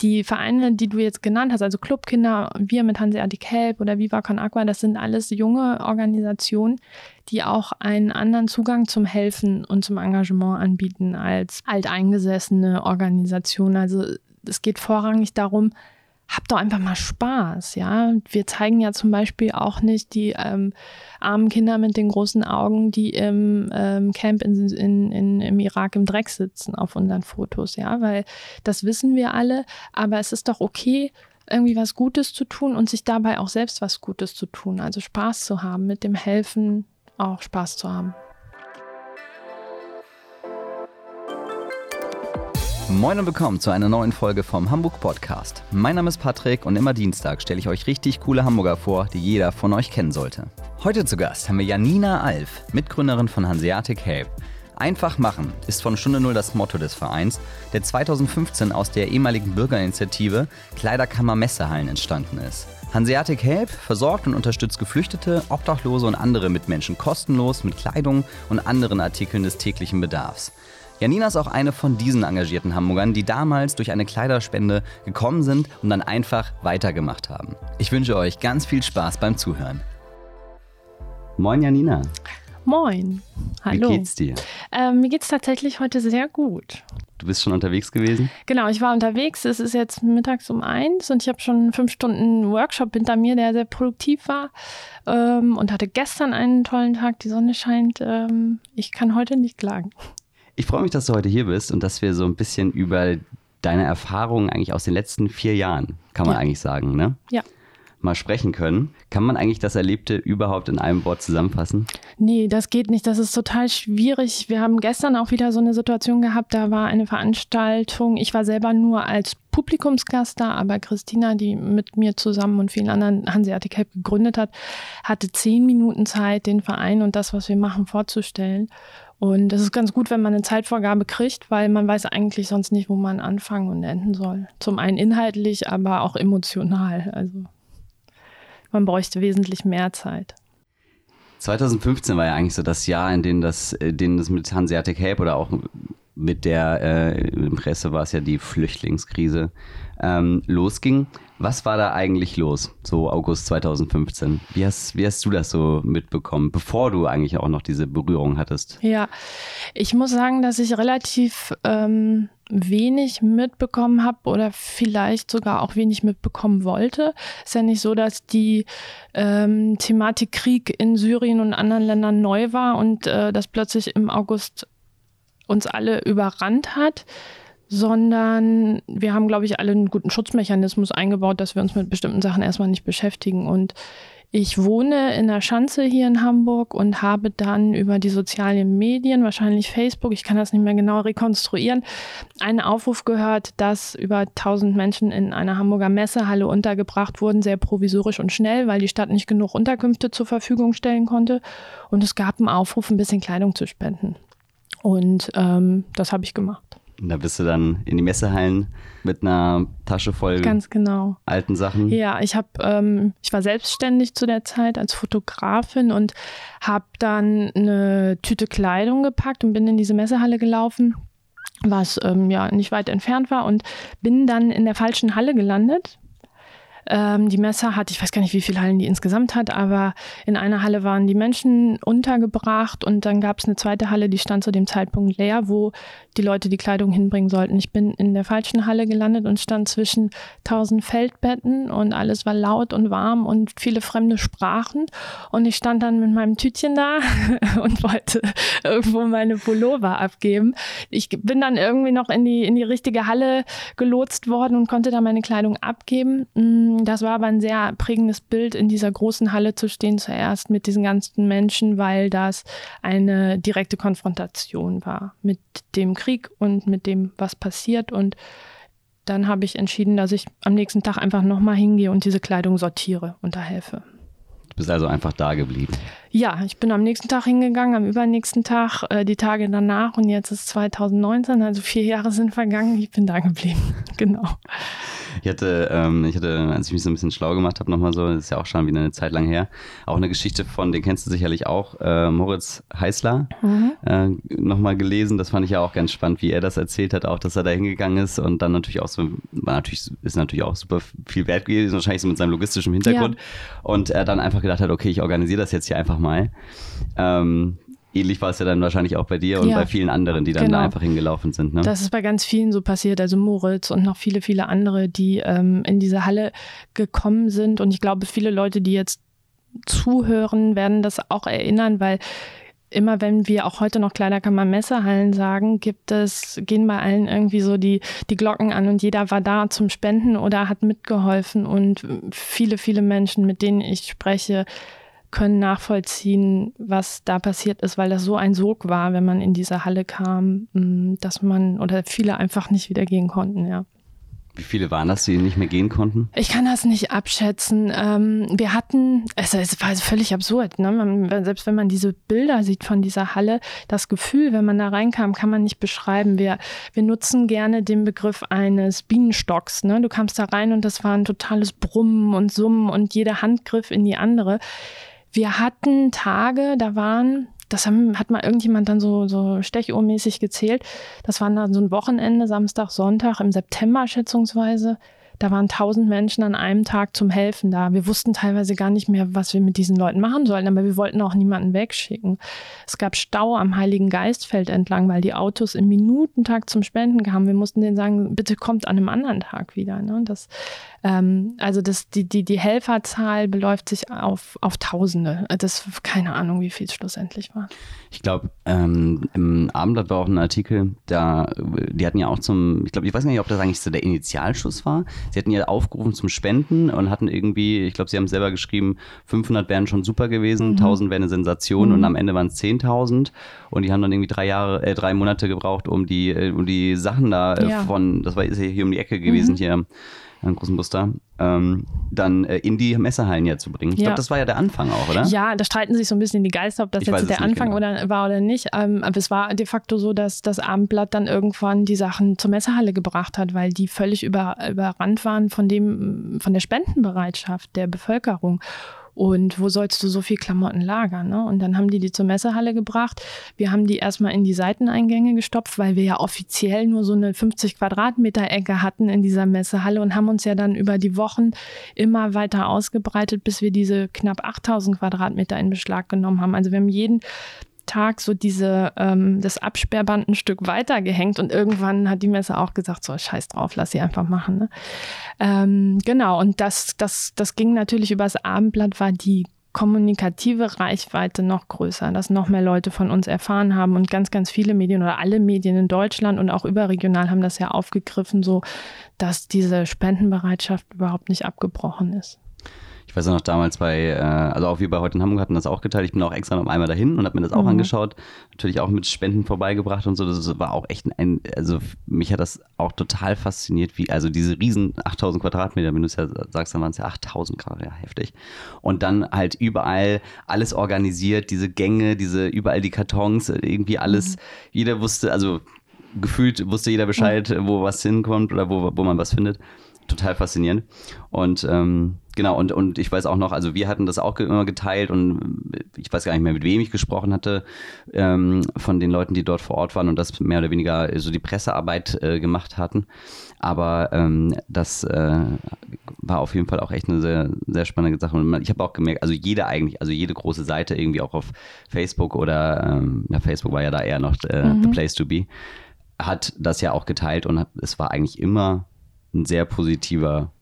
die Vereine, die du jetzt genannt hast, also Clubkinder, wir mit Hanseatic Help oder Viva Con Aqua, das sind alles junge Organisationen, die auch einen anderen Zugang zum Helfen und zum Engagement anbieten als alteingesessene Organisationen. Also es geht vorrangig darum, habt doch einfach mal Spaß, ja. Wir zeigen ja zum Beispiel auch nicht die ähm, armen Kinder mit den großen Augen, die im ähm, Camp in, in, in, im Irak im Dreck sitzen auf unseren Fotos, ja, weil das wissen wir alle, aber es ist doch okay, irgendwie was Gutes zu tun und sich dabei auch selbst was Gutes zu tun, also Spaß zu haben, mit dem Helfen auch Spaß zu haben. Moin und willkommen zu einer neuen Folge vom Hamburg Podcast. Mein Name ist Patrick und immer Dienstag stelle ich euch richtig coole Hamburger vor, die jeder von euch kennen sollte. Heute zu Gast haben wir Janina Alf, Mitgründerin von Hanseatic Help. Einfach machen ist von Stunde Null das Motto des Vereins, der 2015 aus der ehemaligen Bürgerinitiative Kleiderkammer Messehallen entstanden ist. Hanseatic Help versorgt und unterstützt Geflüchtete, Obdachlose und andere Mitmenschen kostenlos mit Kleidung und anderen Artikeln des täglichen Bedarfs. Janina ist auch eine von diesen engagierten Hamburgern, die damals durch eine Kleiderspende gekommen sind und dann einfach weitergemacht haben. Ich wünsche euch ganz viel Spaß beim Zuhören. Moin Janina. Moin. Hallo. Wie geht's dir? Ähm, mir geht's tatsächlich heute sehr gut. Du bist schon unterwegs gewesen? Genau, ich war unterwegs. Es ist jetzt mittags um eins und ich habe schon fünf Stunden Workshop hinter mir, der sehr produktiv war ähm, und hatte gestern einen tollen Tag. Die Sonne scheint. Ähm, ich kann heute nicht klagen. Ich freue mich, dass du heute hier bist und dass wir so ein bisschen über deine Erfahrungen eigentlich aus den letzten vier Jahren, kann man ja. eigentlich sagen, ne? Ja. Mal sprechen können. Kann man eigentlich das Erlebte überhaupt in einem Wort zusammenfassen? Nee, das geht nicht. Das ist total schwierig. Wir haben gestern auch wieder so eine Situation gehabt, da war eine Veranstaltung. Ich war selber nur als Publikumsgast da, aber Christina, die mit mir zusammen und vielen anderen Hanseatic Help gegründet hat, hatte zehn Minuten Zeit, den Verein und das, was wir machen, vorzustellen. Und das ist ganz gut, wenn man eine Zeitvorgabe kriegt, weil man weiß eigentlich sonst nicht, wo man anfangen und enden soll. Zum einen inhaltlich, aber auch emotional. Also man bräuchte wesentlich mehr Zeit. 2015 war ja eigentlich so das Jahr, in dem das, in dem das mit Hanseatic Help oder auch mit der äh, Presse war es ja die Flüchtlingskrise ähm, losging. Was war da eigentlich los, so August 2015? Wie hast, wie hast du das so mitbekommen, bevor du eigentlich auch noch diese Berührung hattest? Ja, ich muss sagen, dass ich relativ ähm, wenig mitbekommen habe oder vielleicht sogar auch wenig mitbekommen wollte. Ist ja nicht so, dass die ähm, Thematik Krieg in Syrien und anderen Ländern neu war und äh, das plötzlich im August uns alle überrannt hat, sondern wir haben, glaube ich, alle einen guten Schutzmechanismus eingebaut, dass wir uns mit bestimmten Sachen erstmal nicht beschäftigen. Und ich wohne in der Schanze hier in Hamburg und habe dann über die sozialen Medien, wahrscheinlich Facebook, ich kann das nicht mehr genau rekonstruieren, einen Aufruf gehört, dass über 1000 Menschen in einer Hamburger Messehalle untergebracht wurden, sehr provisorisch und schnell, weil die Stadt nicht genug Unterkünfte zur Verfügung stellen konnte. Und es gab einen Aufruf, ein bisschen Kleidung zu spenden. Und ähm, das habe ich gemacht. Und da bist du dann in die Messehallen mit einer Tasche voll Ganz genau. alten Sachen. Ja, ich habe, ähm, ich war selbstständig zu der Zeit als Fotografin und habe dann eine Tüte Kleidung gepackt und bin in diese Messehalle gelaufen, was ähm, ja nicht weit entfernt war und bin dann in der falschen Halle gelandet ähm, die Messe hat, ich weiß gar nicht, wie viele Hallen die insgesamt hat, aber in einer Halle waren die Menschen untergebracht und dann gab es eine zweite Halle, die stand zu dem Zeitpunkt leer, wo die Leute die Kleidung hinbringen sollten. Ich bin in der falschen Halle gelandet und stand zwischen tausend Feldbetten und alles war laut und warm und viele fremde Sprachen. Und ich stand dann mit meinem Tütchen da und wollte irgendwo meine Pullover abgeben. Ich bin dann irgendwie noch in die, in die richtige Halle gelotst worden und konnte da meine Kleidung abgeben. Mm, das war aber ein sehr prägendes Bild, in dieser großen Halle zu stehen, zuerst mit diesen ganzen Menschen, weil das eine direkte Konfrontation war mit dem Krieg und mit dem, was passiert. Und dann habe ich entschieden, dass ich am nächsten Tag einfach nochmal hingehe und diese Kleidung sortiere und da helfe. Du bist also einfach da geblieben. Ja, ich bin am nächsten Tag hingegangen, am übernächsten Tag, äh, die Tage danach und jetzt ist 2019, also vier Jahre sind vergangen, ich bin da geblieben. genau. Ich hatte, ähm, ich hatte, als ich mich so ein bisschen schlau gemacht habe, nochmal so, das ist ja auch schon wieder eine Zeit lang her, auch eine Geschichte von, den kennst du sicherlich auch, äh, Moritz Heißler, mhm. äh, nochmal gelesen. Das fand ich ja auch ganz spannend, wie er das erzählt hat, auch, dass er da hingegangen ist und dann natürlich auch so, war natürlich, ist natürlich auch super viel wert gewesen, wahrscheinlich so mit seinem logistischen Hintergrund. Ja. Und er dann einfach gedacht hat, okay, ich organisiere das jetzt hier einfach mal. Ähm, ähnlich war es ja dann wahrscheinlich auch bei dir und ja, bei vielen anderen, die dann genau. da einfach hingelaufen sind. Ne? Das ist bei ganz vielen so passiert, also Moritz und noch viele, viele andere, die ähm, in diese Halle gekommen sind. Und ich glaube, viele Leute, die jetzt zuhören, werden das auch erinnern, weil immer wenn wir auch heute noch Kleiderkammer Messehallen sagen, gibt es, gehen bei allen irgendwie so die, die Glocken an und jeder war da zum Spenden oder hat mitgeholfen und viele, viele Menschen, mit denen ich spreche, können nachvollziehen, was da passiert ist, weil das so ein Sog war, wenn man in diese Halle kam, mm, dass man oder viele einfach nicht wieder gehen konnten, ja. Wie viele waren das, die nicht mehr gehen konnten? Ich kann das nicht abschätzen. Ähm, wir hatten, es, war völlig absurd, ne? selbst wenn man diese Bilder sieht von dieser Halle, das Gefühl, wenn man da reinkam, kann man nicht beschreiben. Wir, wir nutzen gerne den Begriff eines Bienenstocks. Ne? Du kamst da rein und das war ein totales Brummen und Summen und jeder Handgriff in die andere. Wir hatten Tage, da waren, das haben, hat mal irgendjemand dann so, so stechuhrmäßig gezählt, das waren dann so ein Wochenende, Samstag, Sonntag im September schätzungsweise, da waren tausend Menschen an einem Tag zum Helfen da. Wir wussten teilweise gar nicht mehr, was wir mit diesen Leuten machen sollten, aber wir wollten auch niemanden wegschicken. Es gab Stau am Heiligen Geistfeld entlang, weil die Autos im Minutentag zum Spenden kamen. Wir mussten denen sagen, bitte kommt an einem anderen Tag wieder. Ne? Das, ähm, also das, die, die, die Helferzahl beläuft sich auf, auf Tausende. Das keine Ahnung, wie viel es schlussendlich war. Ich glaube, ähm, im Abendblatt war auch ein Artikel, da, die hatten ja auch zum, ich glaube, ich weiß nicht, ob das eigentlich so der Initialschuss war. Sie hatten ja aufgerufen zum Spenden und hatten irgendwie, ich glaube, sie haben selber geschrieben, 500 wären schon super gewesen, mhm. 1000 wäre eine Sensation mhm. und am Ende waren es 10.000 und die haben dann irgendwie drei Jahre, äh, drei Monate gebraucht, um die, äh, um die Sachen da äh, ja. von, das war ist ja hier um die Ecke gewesen, mhm. hier einen großen Buster, ähm, dann äh, in die Messehallen ja zu bringen. Ich ja. glaube, das war ja der Anfang auch, oder? Ja, da streiten sich so ein bisschen die Geister, ob das ich jetzt der Anfang genau. oder, war oder nicht. Ähm, aber es war de facto so, dass das Abendblatt dann irgendwann die Sachen zur Messehalle gebracht hat, weil die völlig über, überrannt waren von dem, von der Spendenbereitschaft der Bevölkerung. Und wo sollst du so viel Klamotten lagern? Ne? Und dann haben die die zur Messehalle gebracht. Wir haben die erstmal in die Seiteneingänge gestopft, weil wir ja offiziell nur so eine 50 Quadratmeter Ecke hatten in dieser Messehalle und haben uns ja dann über die Wochen immer weiter ausgebreitet, bis wir diese knapp 8000 Quadratmeter in Beschlag genommen haben. Also wir haben jeden Tag so diese, ähm, das Absperrband ein Stück weiter gehängt und irgendwann hat die Messe auch gesagt, so scheiß drauf, lass sie einfach machen. Ne? Ähm, genau, und das, das, das ging natürlich übers Abendblatt, war die kommunikative Reichweite noch größer, dass noch mehr Leute von uns erfahren haben und ganz, ganz viele Medien oder alle Medien in Deutschland und auch überregional haben das ja aufgegriffen, so dass diese Spendenbereitschaft überhaupt nicht abgebrochen ist. Ich weiß ja noch damals bei, äh, also auch wir bei heute in Hamburg hatten das auch geteilt. Ich bin auch extra noch einmal dahin und habe mir das auch mhm. angeschaut. Natürlich auch mit Spenden vorbeigebracht und so. Das war auch echt ein, also mich hat das auch total fasziniert, wie, also diese riesen 8000 Quadratmeter, wenn du es ja sagst, dann waren es ja 8000 Grad, ja, heftig. Und dann halt überall alles organisiert, diese Gänge, diese, überall die Kartons, irgendwie alles. Mhm. Jeder wusste, also gefühlt wusste jeder Bescheid, mhm. wo was hinkommt oder wo, wo man was findet. Total faszinierend. Und ähm, Genau, und, und ich weiß auch noch, also wir hatten das auch immer geteilt und ich weiß gar nicht mehr, mit wem ich gesprochen hatte, ähm, von den Leuten, die dort vor Ort waren und das mehr oder weniger so die Pressearbeit äh, gemacht hatten. Aber ähm, das äh, war auf jeden Fall auch echt eine sehr, sehr spannende Sache. Und ich habe auch gemerkt, also jede eigentlich, also jede große Seite irgendwie auch auf Facebook oder, ähm, ja, Facebook war ja da eher noch äh, mhm. the place to be, hat das ja auch geteilt und hat, es war eigentlich immer ein sehr positiver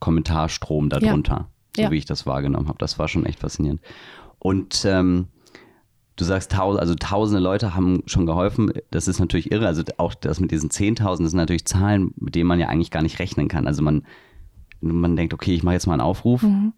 Kommentarstrom darunter, ja. so ja. wie ich das wahrgenommen habe. Das war schon echt faszinierend. Und ähm, du sagst, also tausende Leute haben schon geholfen. Das ist natürlich irre. Also auch das mit diesen 10.000, das sind natürlich Zahlen, mit denen man ja eigentlich gar nicht rechnen kann. Also man, man denkt, okay, ich mache jetzt mal einen Aufruf. Mhm.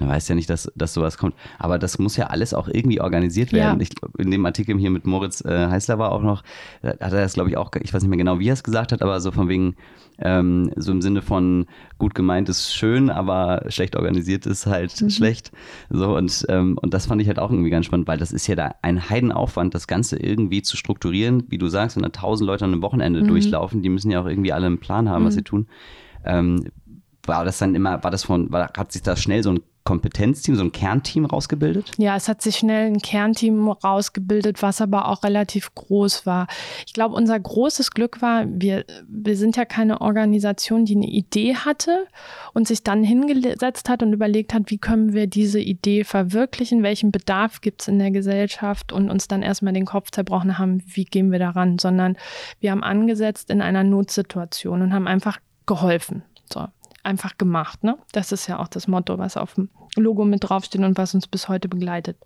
Dann weißt du ja nicht, dass, dass sowas kommt. Aber das muss ja alles auch irgendwie organisiert werden. Ja. Ich, in dem Artikel hier mit Moritz äh, Heißler war auch noch, hat er das glaube ich auch, ich weiß nicht mehr genau, wie er es gesagt hat, aber so von wegen, ähm, so im Sinne von gut gemeint ist schön, aber schlecht organisiert ist halt mhm. schlecht. So und, ähm, und das fand ich halt auch irgendwie ganz spannend, weil das ist ja da ein Heidenaufwand, das Ganze irgendwie zu strukturieren. Wie du sagst, wenn da tausend Leute an einem Wochenende mhm. durchlaufen, die müssen ja auch irgendwie alle einen Plan haben, mhm. was sie tun. Ähm, war das dann immer, war das von, war, hat sich da schnell so ein Kompetenzteam, so ein Kernteam rausgebildet? Ja, es hat sich schnell ein Kernteam rausgebildet, was aber auch relativ groß war. Ich glaube, unser großes Glück war, wir, wir sind ja keine Organisation, die eine Idee hatte und sich dann hingesetzt hat und überlegt hat, wie können wir diese Idee verwirklichen, welchen Bedarf gibt es in der Gesellschaft und uns dann erstmal den Kopf zerbrochen haben, wie gehen wir daran, sondern wir haben angesetzt in einer Notsituation und haben einfach geholfen. So einfach gemacht. Ne? Das ist ja auch das Motto, was auf dem Logo mit draufsteht und was uns bis heute begleitet.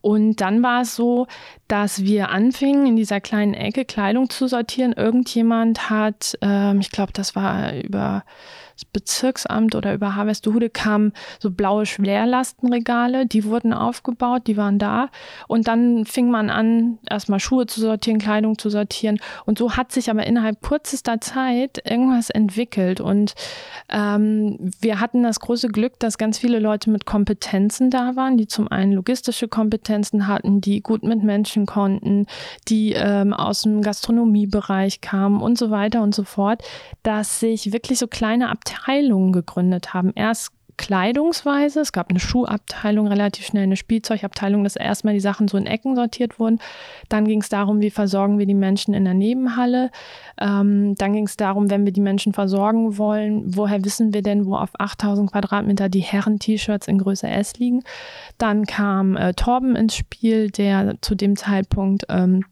Und dann war es so, dass wir anfingen, in dieser kleinen Ecke Kleidung zu sortieren. Irgendjemand hat, ähm, ich glaube, das war über das Bezirksamt oder über Harvestehude kamen so blaue Schwerlastenregale, die wurden aufgebaut, die waren da. Und dann fing man an, erstmal Schuhe zu sortieren, Kleidung zu sortieren. Und so hat sich aber innerhalb kürzester Zeit irgendwas entwickelt. Und ähm, wir hatten das große Glück, dass ganz viele Leute mit Kompetenzen da waren, die zum einen logistische Kompetenzen hatten, die gut mit Menschen konnten, die ähm, aus dem Gastronomiebereich kamen und so weiter und so fort, dass sich wirklich so kleine Ab Abteilungen gegründet haben. Erst kleidungsweise, es gab eine Schuhabteilung, relativ schnell eine Spielzeugabteilung, dass erstmal die Sachen so in Ecken sortiert wurden. Dann ging es darum, wie versorgen wir die Menschen in der Nebenhalle. Ähm, dann ging es darum, wenn wir die Menschen versorgen wollen, woher wissen wir denn, wo auf 8000 Quadratmeter die Herren-T-Shirts in Größe S liegen. Dann kam äh, Torben ins Spiel, der zu dem Zeitpunkt ähm,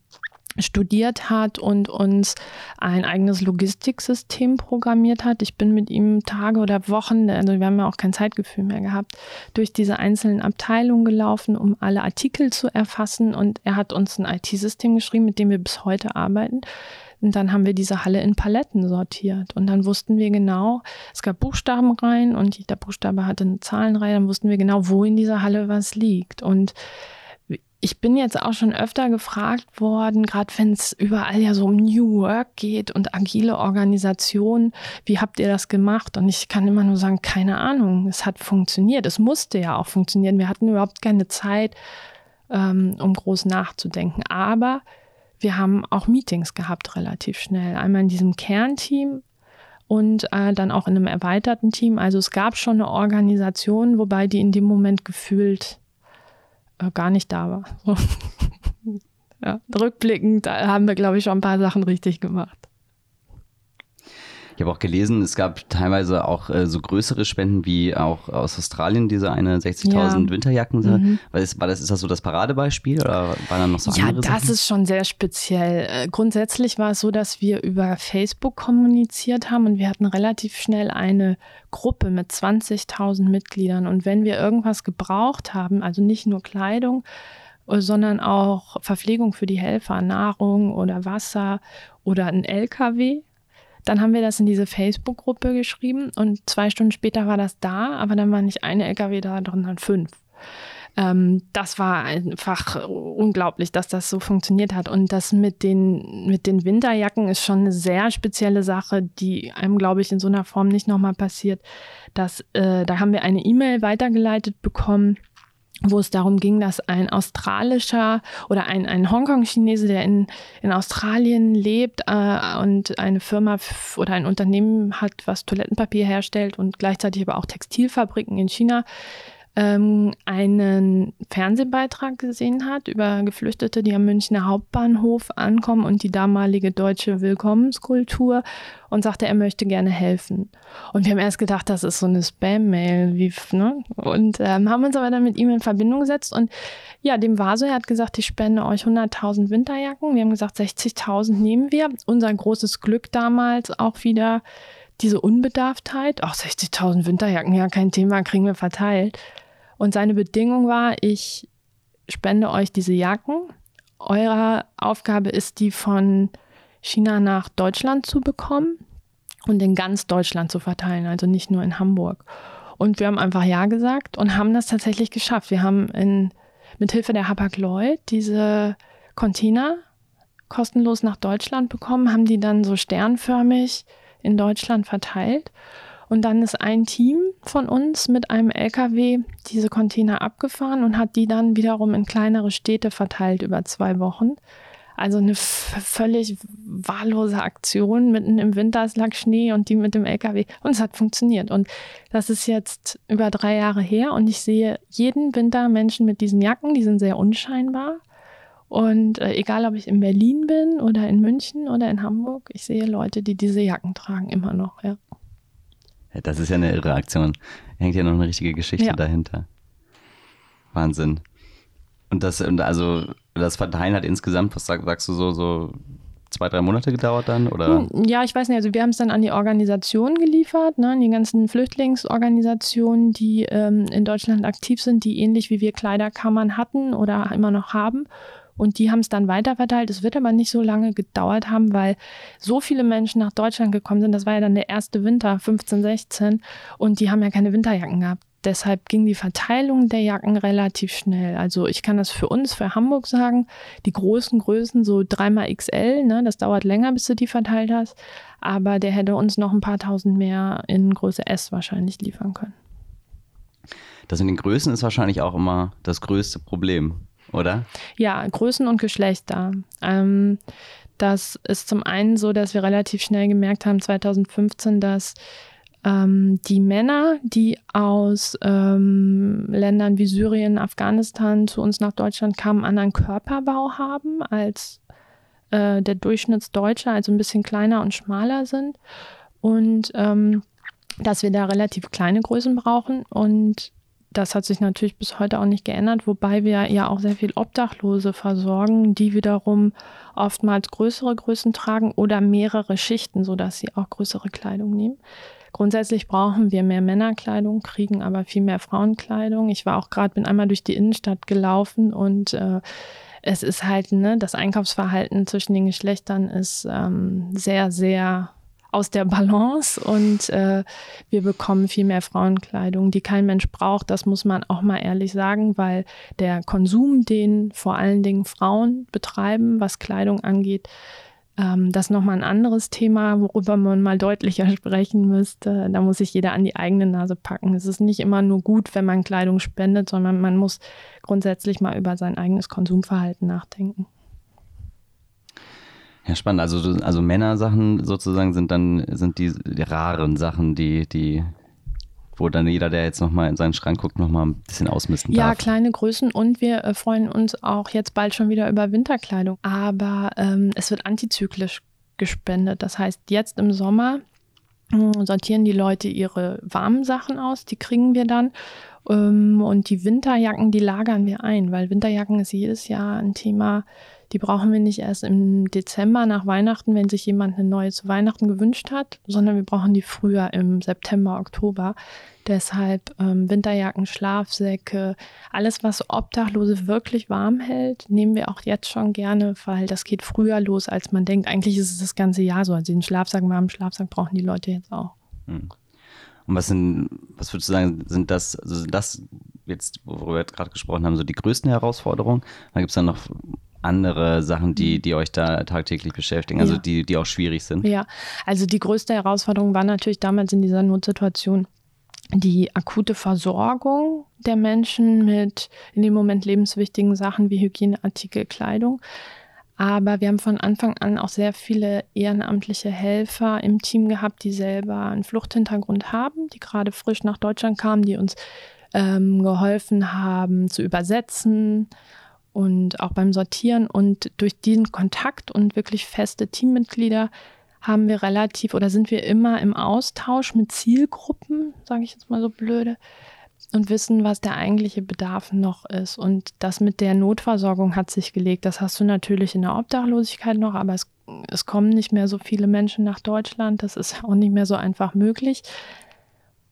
studiert hat und uns ein eigenes Logistiksystem programmiert hat. Ich bin mit ihm Tage oder Wochen, also wir haben ja auch kein Zeitgefühl mehr gehabt, durch diese einzelnen Abteilungen gelaufen, um alle Artikel zu erfassen und er hat uns ein IT-System geschrieben, mit dem wir bis heute arbeiten. Und dann haben wir diese Halle in Paletten sortiert. Und dann wussten wir genau, es gab Buchstabenreihen und jeder Buchstabe hatte eine Zahlenreihe. Dann wussten wir genau, wo in dieser Halle was liegt. Und ich bin jetzt auch schon öfter gefragt worden, gerade wenn es überall ja so um New Work geht und agile Organisationen, wie habt ihr das gemacht? Und ich kann immer nur sagen, keine Ahnung, es hat funktioniert. Es musste ja auch funktionieren. Wir hatten überhaupt keine Zeit, ähm, um groß nachzudenken. Aber wir haben auch Meetings gehabt relativ schnell. Einmal in diesem Kernteam und äh, dann auch in einem erweiterten Team. Also es gab schon eine Organisation, wobei die in dem Moment gefühlt gar nicht da war. Ja, rückblickend haben wir, glaube ich, schon ein paar Sachen richtig gemacht. Ich habe auch gelesen, es gab teilweise auch äh, so größere Spenden wie auch aus Australien, diese eine 60.000 ja. Winterjacken. Mhm. War, das, war das, ist das so das Paradebeispiel oder waren da noch so ja, andere Ja, das Sachen? ist schon sehr speziell. Äh, grundsätzlich war es so, dass wir über Facebook kommuniziert haben und wir hatten relativ schnell eine Gruppe mit 20.000 Mitgliedern. Und wenn wir irgendwas gebraucht haben, also nicht nur Kleidung, äh, sondern auch Verpflegung für die Helfer, Nahrung oder Wasser oder ein LKW, dann haben wir das in diese Facebook-Gruppe geschrieben und zwei Stunden später war das da, aber dann war nicht eine LKW da, sondern fünf. Ähm, das war einfach unglaublich, dass das so funktioniert hat. Und das mit den, mit den Winterjacken ist schon eine sehr spezielle Sache, die einem, glaube ich, in so einer Form nicht nochmal passiert. Dass, äh, da haben wir eine E-Mail weitergeleitet bekommen wo es darum ging, dass ein australischer oder ein, ein Hongkong-Chinese, der in, in Australien lebt äh, und eine Firma oder ein Unternehmen hat, was Toilettenpapier herstellt und gleichzeitig aber auch Textilfabriken in China, ähm, einen Fernsehbeitrag gesehen hat über Geflüchtete, die am Münchner Hauptbahnhof ankommen und die damalige deutsche Willkommenskultur und sagte, er möchte gerne helfen. Und wir haben erst gedacht, das ist so eine Spam-Mail, wie, ne? Und ähm, haben uns aber dann mit ihm in Verbindung gesetzt und ja, dem war so, er hat gesagt, ich spende euch 100.000 Winterjacken. Wir haben gesagt, 60.000 nehmen wir. Unser großes Glück damals auch wieder diese Unbedarftheit. Auch 60.000 Winterjacken, ja, kein Thema, kriegen wir verteilt. Und seine Bedingung war, ich spende euch diese Jacken. Eure Aufgabe ist, die von China nach Deutschland zu bekommen und in ganz Deutschland zu verteilen, also nicht nur in Hamburg. Und wir haben einfach Ja gesagt und haben das tatsächlich geschafft. Wir haben in, mit Hilfe der Hapag-Lloyd diese Container kostenlos nach Deutschland bekommen, haben die dann so sternförmig in Deutschland verteilt. Und dann ist ein Team von uns mit einem LKW diese Container abgefahren und hat die dann wiederum in kleinere Städte verteilt über zwei Wochen. Also eine völlig wahllose Aktion mitten im Winter, es lag Schnee und die mit dem LKW. Und es hat funktioniert. Und das ist jetzt über drei Jahre her und ich sehe jeden Winter Menschen mit diesen Jacken, die sind sehr unscheinbar. Und äh, egal, ob ich in Berlin bin oder in München oder in Hamburg, ich sehe Leute, die diese Jacken tragen, immer noch, ja. Das ist ja eine irre Aktion. Hängt ja noch eine richtige Geschichte ja. dahinter. Wahnsinn. Und das, und also das Verteilen hat insgesamt, was sag, sagst du so, so zwei, drei Monate gedauert dann? Oder? Hm, ja, ich weiß nicht. Also wir haben es dann an die Organisation geliefert, ne, an die ganzen Flüchtlingsorganisationen, die ähm, in Deutschland aktiv sind, die ähnlich wie wir Kleiderkammern hatten oder immer noch haben. Und die haben es dann weiterverteilt. Es wird aber nicht so lange gedauert haben, weil so viele Menschen nach Deutschland gekommen sind. Das war ja dann der erste Winter, 15, 16. Und die haben ja keine Winterjacken gehabt. Deshalb ging die Verteilung der Jacken relativ schnell. Also ich kann das für uns, für Hamburg sagen, die großen Größen, so dreimal XL, ne, das dauert länger, bis du die verteilt hast. Aber der hätte uns noch ein paar tausend mehr in Größe S wahrscheinlich liefern können. Das in den Größen ist wahrscheinlich auch immer das größte Problem, oder? Ja, Größen und Geschlechter. Ähm, das ist zum einen so, dass wir relativ schnell gemerkt haben, 2015, dass ähm, die Männer, die aus ähm, Ländern wie Syrien, Afghanistan zu uns nach Deutschland kamen, anderen Körperbau haben als äh, der Durchschnittsdeutsche, also ein bisschen kleiner und schmaler sind. Und ähm, dass wir da relativ kleine Größen brauchen. Und das hat sich natürlich bis heute auch nicht geändert, wobei wir ja auch sehr viel Obdachlose versorgen, die wiederum oftmals größere Größen tragen oder mehrere Schichten, sodass sie auch größere Kleidung nehmen. Grundsätzlich brauchen wir mehr Männerkleidung, kriegen aber viel mehr Frauenkleidung. Ich war auch gerade, bin einmal durch die Innenstadt gelaufen und äh, es ist halt, ne, das Einkaufsverhalten zwischen den Geschlechtern ist ähm, sehr, sehr aus der Balance und äh, wir bekommen viel mehr Frauenkleidung, die kein Mensch braucht. Das muss man auch mal ehrlich sagen, weil der Konsum, den vor allen Dingen Frauen betreiben, was Kleidung angeht, ähm, das ist nochmal ein anderes Thema, worüber man mal deutlicher sprechen müsste. Da muss sich jeder an die eigene Nase packen. Es ist nicht immer nur gut, wenn man Kleidung spendet, sondern man muss grundsätzlich mal über sein eigenes Konsumverhalten nachdenken. Ja, spannend. Also, also Männersachen sozusagen sind dann sind die, die raren Sachen, die, die wo dann jeder, der jetzt nochmal in seinen Schrank guckt, nochmal ein bisschen ausmisten ja, darf. Ja, kleine Größen und wir äh, freuen uns auch jetzt bald schon wieder über Winterkleidung. Aber ähm, es wird antizyklisch gespendet. Das heißt, jetzt im Sommer äh, sortieren die Leute ihre warmen Sachen aus, die kriegen wir dann. Ähm, und die Winterjacken, die lagern wir ein, weil Winterjacken ist jedes Jahr ein Thema, die brauchen wir nicht erst im Dezember nach Weihnachten, wenn sich jemand eine neue zu Weihnachten gewünscht hat, sondern wir brauchen die früher im September, Oktober. Deshalb ähm, Winterjacken, Schlafsäcke, alles, was Obdachlose wirklich warm hält, nehmen wir auch jetzt schon gerne, weil das geht früher los, als man denkt. Eigentlich ist es das ganze Jahr so. Also den Schlafsack, warmen Schlafsack brauchen die Leute jetzt auch. Hm. Und was sind, was würdest du sagen, sind das, also sind das jetzt, worüber wir gerade gesprochen haben, so die größten Herausforderungen? Da gibt es dann noch andere Sachen, die, die euch da tagtäglich beschäftigen, also ja. die, die auch schwierig sind? Ja, also die größte Herausforderung war natürlich damals in dieser Notsituation die akute Versorgung der Menschen mit in dem Moment lebenswichtigen Sachen wie Hygieneartikel, Kleidung. Aber wir haben von Anfang an auch sehr viele ehrenamtliche Helfer im Team gehabt, die selber einen Fluchthintergrund haben, die gerade frisch nach Deutschland kamen, die uns ähm, geholfen haben zu übersetzen und auch beim Sortieren. Und durch diesen Kontakt und wirklich feste Teammitglieder haben wir relativ oder sind wir immer im Austausch mit Zielgruppen, sage ich jetzt mal so blöde, und wissen, was der eigentliche Bedarf noch ist. Und das mit der Notversorgung hat sich gelegt. Das hast du natürlich in der Obdachlosigkeit noch, aber es, es kommen nicht mehr so viele Menschen nach Deutschland. Das ist auch nicht mehr so einfach möglich.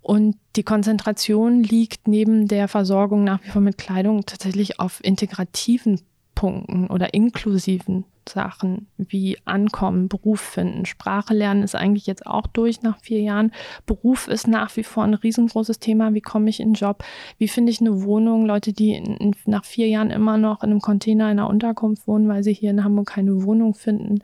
Und die Konzentration liegt neben der Versorgung nach wie vor mit Kleidung tatsächlich auf integrativen Punkten oder inklusiven Sachen wie Ankommen, Beruf finden. Sprache lernen ist eigentlich jetzt auch durch nach vier Jahren. Beruf ist nach wie vor ein riesengroßes Thema. Wie komme ich in einen Job? Wie finde ich eine Wohnung? Leute, die in, in, nach vier Jahren immer noch in einem Container in einer Unterkunft wohnen, weil sie hier in Hamburg keine Wohnung finden.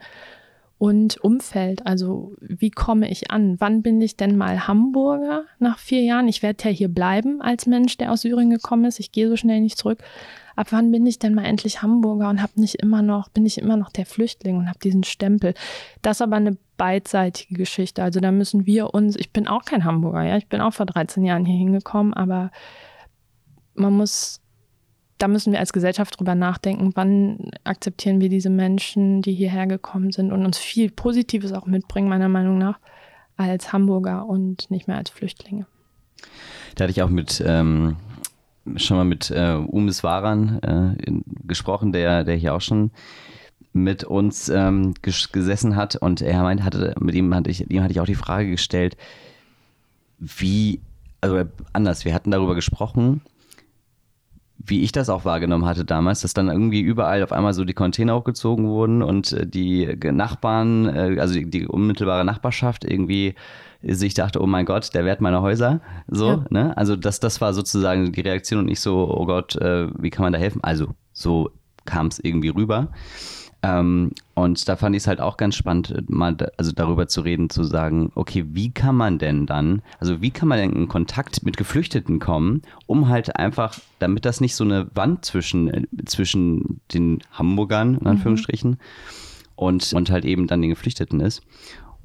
Und Umfeld, also wie komme ich an? Wann bin ich denn mal Hamburger nach vier Jahren? Ich werde ja hier bleiben als Mensch, der aus Syrien gekommen ist. Ich gehe so schnell nicht zurück ab wann bin ich denn mal endlich Hamburger und habe nicht immer noch, bin ich immer noch der Flüchtling und habe diesen Stempel. Das ist aber eine beidseitige Geschichte. Also da müssen wir uns, ich bin auch kein Hamburger, ja, ich bin auch vor 13 Jahren hier hingekommen, aber man muss, da müssen wir als Gesellschaft drüber nachdenken, wann akzeptieren wir diese Menschen, die hierher gekommen sind und uns viel Positives auch mitbringen, meiner Meinung nach, als Hamburger und nicht mehr als Flüchtlinge. Da hatte ich auch mit ähm, schon mal mit äh, Umis Waran äh, in, gesprochen, der, der hier auch schon mit uns ähm, gesessen hat und er meinte, hatte, mit ihm hatte ich, ihm hatte ich auch die Frage gestellt, wie, also anders, wir hatten darüber gesprochen, wie ich das auch wahrgenommen hatte damals, dass dann irgendwie überall auf einmal so die Container hochgezogen wurden und äh, die Nachbarn, äh, also die, die unmittelbare Nachbarschaft irgendwie sich dachte, oh mein Gott, der Wert meiner Häuser. So, ja. ne? Also das, das war sozusagen die Reaktion und nicht so, oh Gott, äh, wie kann man da helfen? Also so kam es irgendwie rüber. Ähm, und da fand ich es halt auch ganz spannend, mal da, also darüber zu reden, zu sagen, okay, wie kann man denn dann, also wie kann man denn in Kontakt mit Geflüchteten kommen, um halt einfach, damit das nicht so eine Wand zwischen, äh, zwischen den Hamburgern, in mhm. Anführungsstrichen, mhm. und, und halt eben dann den Geflüchteten ist.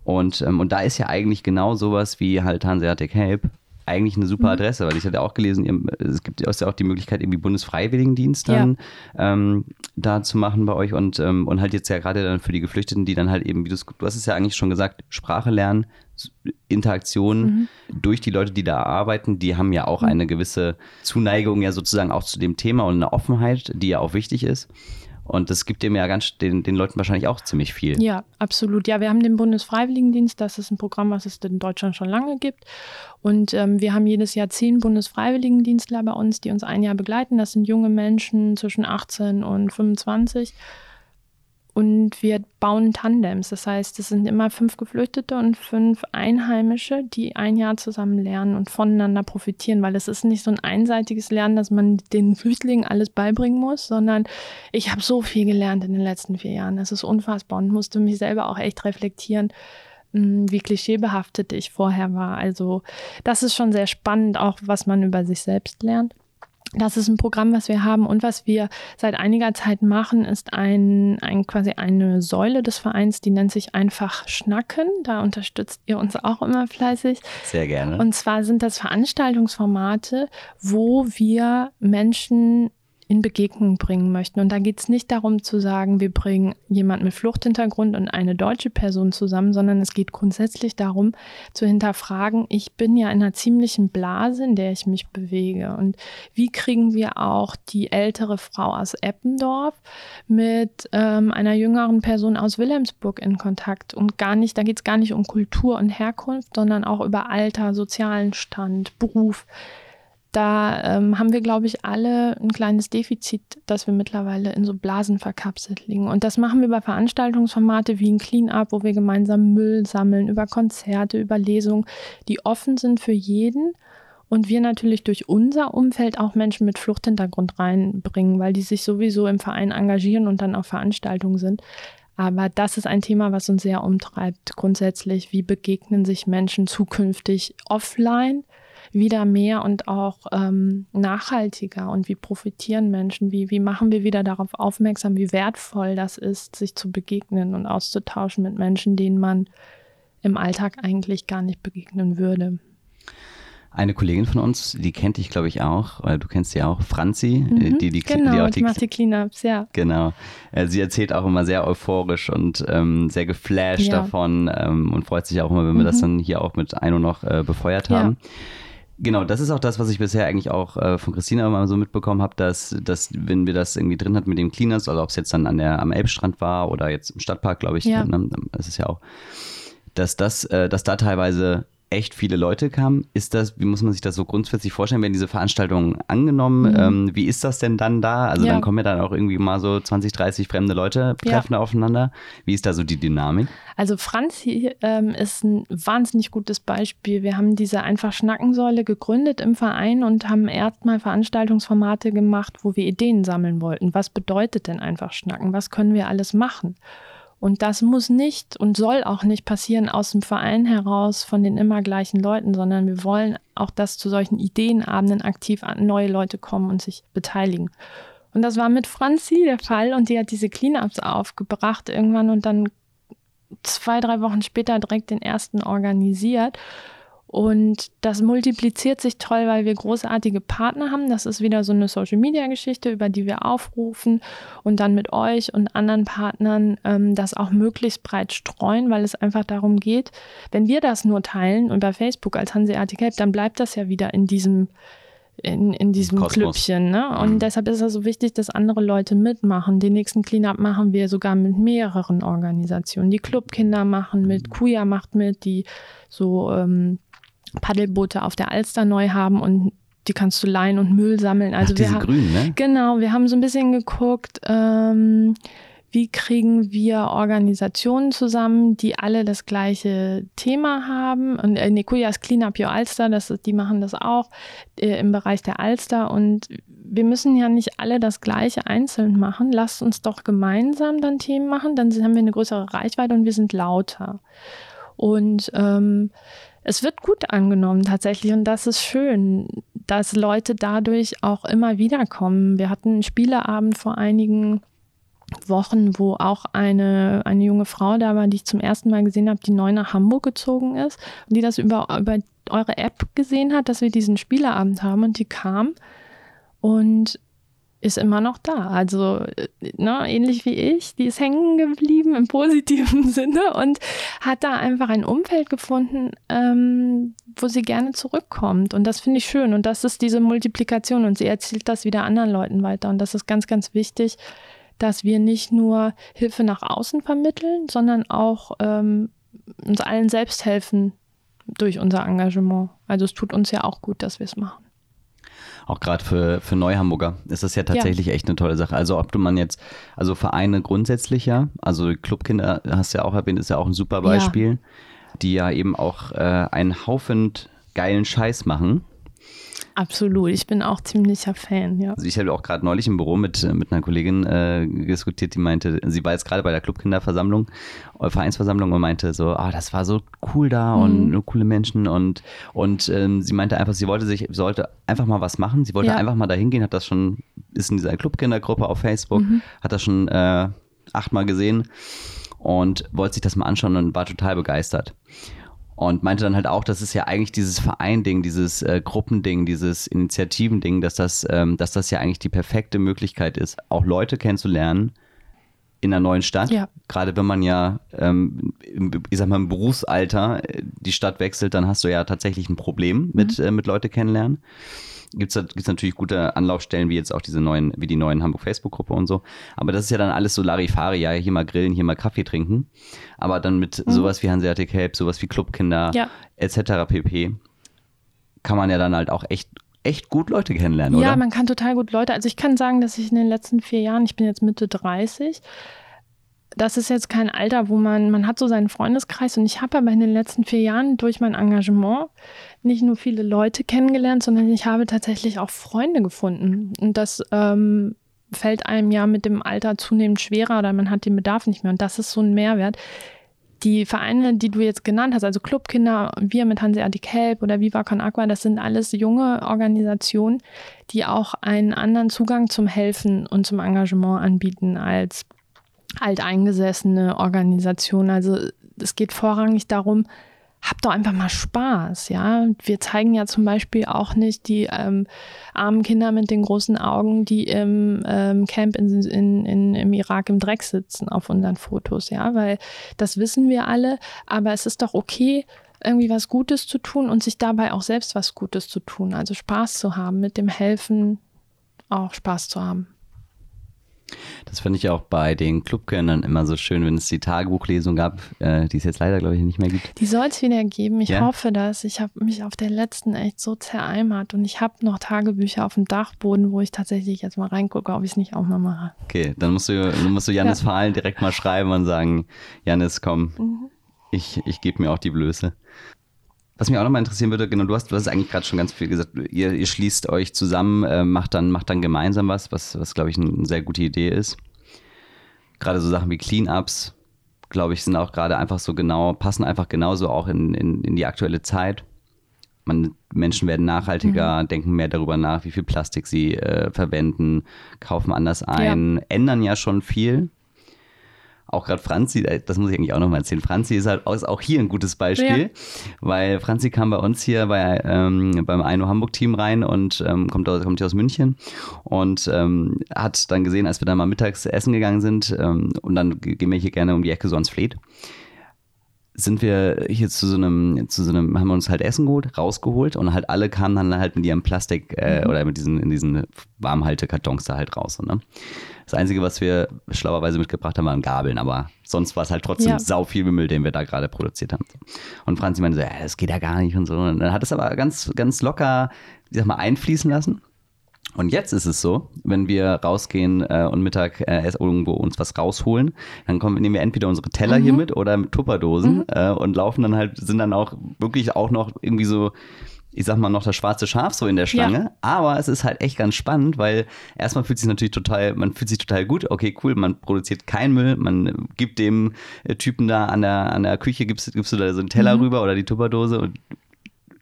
Und, ähm, und da ist ja eigentlich genau sowas wie halt Hanseatic Help eigentlich eine super mhm. Adresse, weil ich hatte auch gelesen, es gibt ja auch die Möglichkeit, irgendwie Bundesfreiwilligendienst dann ja. ähm, da zu machen bei euch und, ähm, und halt jetzt ja gerade dann für die Geflüchteten, die dann halt eben, wie du hast es ja eigentlich schon gesagt, Sprache lernen, Interaktion mhm. durch die Leute, die da arbeiten, die haben ja auch mhm. eine gewisse Zuneigung ja sozusagen auch zu dem Thema und eine Offenheit, die ja auch wichtig ist. Und das gibt dem ja ganz den, den Leuten wahrscheinlich auch ziemlich viel. Ja, absolut. Ja, wir haben den Bundesfreiwilligendienst. Das ist ein Programm, was es in Deutschland schon lange gibt. Und ähm, wir haben jedes Jahr zehn Bundesfreiwilligendienstler bei uns, die uns ein Jahr begleiten. Das sind junge Menschen zwischen 18 und 25. Und wir bauen Tandems. Das heißt, es sind immer fünf Geflüchtete und fünf Einheimische, die ein Jahr zusammen lernen und voneinander profitieren, weil es ist nicht so ein einseitiges Lernen, dass man den Flüchtlingen alles beibringen muss, sondern ich habe so viel gelernt in den letzten vier Jahren. Das ist unfassbar und musste mich selber auch echt reflektieren, hm, wie klischeebehaftet ich vorher war. Also das ist schon sehr spannend, auch was man über sich selbst lernt. Das ist ein Programm, was wir haben und was wir seit einiger Zeit machen, ist ein, ein quasi eine Säule des Vereins, die nennt sich einfach Schnacken. Da unterstützt ihr uns auch immer fleißig. Sehr gerne. Und zwar sind das Veranstaltungsformate, wo wir Menschen in Begegnung bringen möchten. Und da geht es nicht darum zu sagen, wir bringen jemand mit Fluchthintergrund und eine deutsche Person zusammen, sondern es geht grundsätzlich darum zu hinterfragen, ich bin ja in einer ziemlichen Blase, in der ich mich bewege. Und wie kriegen wir auch die ältere Frau aus Eppendorf mit ähm, einer jüngeren Person aus Wilhelmsburg in Kontakt? Und gar nicht, da geht es gar nicht um Kultur und Herkunft, sondern auch über Alter, sozialen Stand, Beruf da ähm, haben wir, glaube ich, alle ein kleines Defizit, dass wir mittlerweile in so Blasen verkapselt liegen. Und das machen wir bei Veranstaltungsformate wie ein Clean-up, wo wir gemeinsam Müll sammeln, über Konzerte, über Lesungen, die offen sind für jeden. Und wir natürlich durch unser Umfeld auch Menschen mit Fluchthintergrund reinbringen, weil die sich sowieso im Verein engagieren und dann auf Veranstaltungen sind. Aber das ist ein Thema, was uns sehr umtreibt. Grundsätzlich, wie begegnen sich Menschen zukünftig offline? Wieder mehr und auch ähm, nachhaltiger und wie profitieren Menschen, wie, wie machen wir wieder darauf aufmerksam, wie wertvoll das ist, sich zu begegnen und auszutauschen mit Menschen, denen man im Alltag eigentlich gar nicht begegnen würde. Eine Kollegin von uns, die kennt dich, glaube ich, auch, weil du kennst sie auch, Franzi, äh, mhm, die, die, genau, die auch die, ich mache die Cleanups, ja. Genau. Äh, sie erzählt auch immer sehr euphorisch und ähm, sehr geflasht ja. davon ähm, und freut sich auch immer, wenn wir mhm. das dann hier auch mit Eino noch äh, befeuert haben. Ja. Genau, das ist auch das, was ich bisher eigentlich auch äh, von Christina immer so mitbekommen habe, dass, dass, wenn wir das irgendwie drin hatten mit dem Cleaners, also ob es jetzt dann an der, am Elbstrand war oder jetzt im Stadtpark, glaube ich, ja. ne, das ist ja auch, dass das, äh, dass da teilweise echt viele Leute kamen. Ist das, wie muss man sich das so grundsätzlich vorstellen, wenn diese Veranstaltungen angenommen, mhm. ähm, wie ist das denn dann da? Also ja. dann kommen ja dann auch irgendwie mal so 20, 30 fremde Leute treffen ja. aufeinander. Wie ist da so die Dynamik? Also Franzi ähm, ist ein wahnsinnig gutes Beispiel. Wir haben diese einfach Schnackensäule gegründet im Verein und haben erstmal Veranstaltungsformate gemacht, wo wir Ideen sammeln wollten. Was bedeutet denn einfach Schnacken? Was können wir alles machen? Und das muss nicht und soll auch nicht passieren aus dem Verein heraus von den immer gleichen Leuten, sondern wir wollen auch, dass zu solchen Ideenabenden aktiv neue Leute kommen und sich beteiligen. Und das war mit Franzi der Fall und die hat diese Cleanups aufgebracht irgendwann und dann zwei, drei Wochen später direkt den ersten organisiert. Und das multipliziert sich toll, weil wir großartige Partner haben. Das ist wieder so eine Social-Media-Geschichte, über die wir aufrufen und dann mit euch und anderen Partnern ähm, das auch möglichst breit streuen, weil es einfach darum geht, wenn wir das nur teilen und bei Facebook als Hanseatic Help, dann bleibt das ja wieder in diesem in, in diesem Kosmos. Klüppchen. Ne? Und mhm. deshalb ist es so wichtig, dass andere Leute mitmachen. Den nächsten Cleanup machen wir sogar mit mehreren Organisationen. Die Clubkinder machen mit, mhm. Kuya macht mit, die so ähm, Paddelboote auf der Alster neu haben und die kannst du leihen und Müll sammeln. Also Ach, diese wir grünen, ne? Genau, wir haben so ein bisschen geguckt, ähm, wie kriegen wir Organisationen zusammen, die alle das gleiche Thema haben. Und äh, Nikujas Clean Up Your Alster, das ist, die machen das auch äh, im Bereich der Alster. Und wir müssen ja nicht alle das gleiche einzeln machen. Lasst uns doch gemeinsam dann Themen machen, dann haben wir eine größere Reichweite und wir sind lauter. Und ähm, es wird gut angenommen tatsächlich und das ist schön, dass Leute dadurch auch immer wieder kommen. Wir hatten einen Spieleabend vor einigen Wochen, wo auch eine, eine junge Frau da war, die ich zum ersten Mal gesehen habe, die neu nach Hamburg gezogen ist und die das über, über eure App gesehen hat, dass wir diesen Spieleabend haben und die kam und ist immer noch da. Also ne, ähnlich wie ich, die ist hängen geblieben im positiven Sinne und hat da einfach ein Umfeld gefunden, ähm, wo sie gerne zurückkommt. Und das finde ich schön. Und das ist diese Multiplikation und sie erzählt das wieder anderen Leuten weiter. Und das ist ganz, ganz wichtig, dass wir nicht nur Hilfe nach außen vermitteln, sondern auch ähm, uns allen selbst helfen durch unser Engagement. Also es tut uns ja auch gut, dass wir es machen auch gerade für, für Neuhamburger ist das ja tatsächlich ja. echt eine tolle Sache. Also ob du man jetzt, also Vereine grundsätzlich ja, also Clubkinder hast du ja auch erwähnt, ist ja auch ein super Beispiel, ja. die ja eben auch äh, einen Haufen geilen Scheiß machen Absolut, ich bin auch ziemlicher Fan, ja. Also ich habe auch gerade neulich im Büro mit, mit einer Kollegin äh, diskutiert, die meinte, sie war jetzt gerade bei der Clubkinderversammlung, äh, Vereinsversammlung und meinte so, ah, das war so cool da mhm. und nur coole Menschen und, und ähm, sie meinte einfach, sie wollte sich, sollte einfach mal was machen, sie wollte ja. einfach mal dahin gehen, hat das schon, ist in dieser Clubkindergruppe auf Facebook, mhm. hat das schon äh, achtmal gesehen und wollte sich das mal anschauen und war total begeistert. Und meinte dann halt auch, das ist ja eigentlich dieses Vereinding, dieses äh, Gruppending, dieses Initiativending, dass das, ähm, dass das ja eigentlich die perfekte Möglichkeit ist, auch Leute kennenzulernen in einer neuen Stadt. Ja. Gerade wenn man ja, ähm, im, ich sag mal, im Berufsalter äh, die Stadt wechselt, dann hast du ja tatsächlich ein Problem mit, mhm. äh, mit Leute kennenlernen gibt es natürlich gute Anlaufstellen, wie jetzt auch diese neuen, wie die neuen Hamburg-Facebook-Gruppe und so. Aber das ist ja dann alles so Larifari, ja, hier mal grillen, hier mal Kaffee trinken. Aber dann mit mhm. sowas wie Hanseatic Help, sowas wie Clubkinder, ja. etc. pp. kann man ja dann halt auch echt echt gut Leute kennenlernen, oder? Ja, man kann total gut Leute. Also ich kann sagen, dass ich in den letzten vier Jahren, ich bin jetzt Mitte 30, das ist jetzt kein Alter, wo man, man hat so seinen Freundeskreis und ich habe aber in den letzten vier Jahren durch mein Engagement nicht nur viele Leute kennengelernt, sondern ich habe tatsächlich auch Freunde gefunden. Und das ähm, fällt einem ja mit dem Alter zunehmend schwerer oder man hat den Bedarf nicht mehr. Und das ist so ein Mehrwert. Die Vereine, die du jetzt genannt hast, also Clubkinder, wir mit Hanseatic Help oder Viva Con Aqua, das sind alles junge Organisationen, die auch einen anderen Zugang zum Helfen und zum Engagement anbieten als alteingesessene Organisation. Also es geht vorrangig darum, habt doch einfach mal Spaß, ja. Wir zeigen ja zum Beispiel auch nicht die ähm, armen Kinder mit den großen Augen, die im ähm, Camp in, in, in, im Irak im Dreck sitzen auf unseren Fotos, ja, weil das wissen wir alle, aber es ist doch okay, irgendwie was Gutes zu tun und sich dabei auch selbst was Gutes zu tun, also Spaß zu haben, mit dem Helfen auch Spaß zu haben. Das finde ich auch bei den Clubkennern immer so schön, wenn es die Tagebuchlesung gab, äh, die es jetzt leider, glaube ich, nicht mehr gibt. Die soll es wieder geben. Ich ja? hoffe das. Ich habe mich auf der letzten echt so zereimert und ich habe noch Tagebücher auf dem Dachboden, wo ich tatsächlich jetzt mal reingucke, ob ich es nicht auch mal mache. Okay, dann musst du, dann musst du Janis ja. Verhalen direkt mal schreiben und sagen, Janis, komm, mhm. ich, ich gebe mir auch die Blöße. Was mich auch nochmal interessieren würde, genau, du hast, du hast eigentlich gerade schon ganz viel gesagt, ihr, ihr schließt euch zusammen, äh, macht, dann, macht dann gemeinsam was, was, was glaube ich, eine sehr gute Idee ist. Gerade so Sachen wie Cleanups, glaube ich, sind auch gerade einfach so genau, passen einfach genauso auch in, in, in die aktuelle Zeit. Man, Menschen werden nachhaltiger, mhm. denken mehr darüber nach, wie viel Plastik sie äh, verwenden, kaufen anders ein, ja. ändern ja schon viel auch gerade Franzi, äh, das muss ich eigentlich auch nochmal erzählen. Franzi ist halt ist auch hier ein gutes Beispiel, ja. weil Franzi kam bei uns hier bei, ähm, beim Aino Hamburg-Team rein und ähm, kommt, aus, kommt hier aus München und ähm, hat dann gesehen, als wir dann mal mittags essen gegangen sind ähm, und dann gehen wir hier gerne um die Ecke so ans Fleet sind wir hier zu so einem, zu so einem, haben wir uns halt Essen geholt, rausgeholt und halt alle kamen dann halt mit ihrem Plastik äh, mhm. oder mit diesen, in diesen Warmhaltekartons da halt raus. Ne? Das Einzige, was wir schlauerweise mitgebracht haben, waren Gabeln, aber sonst war es halt trotzdem ja. sau viel Müll, den wir da gerade produziert haben. Und Franzi meinte so, ja, das geht ja gar nicht und so. Und dann hat es aber ganz, ganz locker, ich sag mal, einfließen lassen. Und jetzt ist es so, wenn wir rausgehen äh, und Mittag äh, irgendwo uns was rausholen, dann kommen, nehmen wir entweder unsere Teller mhm. hier mit oder mit Tupperdosen mhm. äh, und laufen dann halt, sind dann auch wirklich auch noch irgendwie so ich sag mal, noch das schwarze Schaf so in der Schlange. Ja. Aber es ist halt echt ganz spannend, weil erstmal fühlt sich natürlich total, man fühlt sich total gut. Okay, cool, man produziert keinen Müll, man gibt dem äh, Typen da an der, an der Küche, gibst, gibst du da so einen Teller mhm. rüber oder die Tupperdose und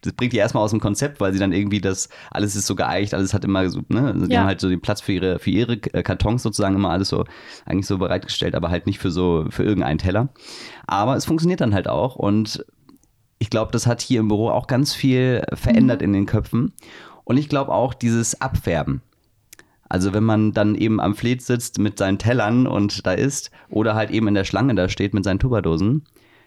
das bringt die erstmal aus dem Konzept, weil sie dann irgendwie das, alles ist so geeicht, alles hat immer so, ne, die ja. haben halt so den Platz für ihre, für ihre äh, Kartons sozusagen immer alles so, eigentlich so bereitgestellt, aber halt nicht für so, für irgendeinen Teller. Aber es funktioniert dann halt auch und ich glaube, das hat hier im Büro auch ganz viel verändert mhm. in den Köpfen. Und ich glaube auch dieses Abfärben. Also wenn man dann eben am Fleet sitzt mit seinen Tellern und da isst oder halt eben in der Schlange da steht mit seinen Tupperdosen,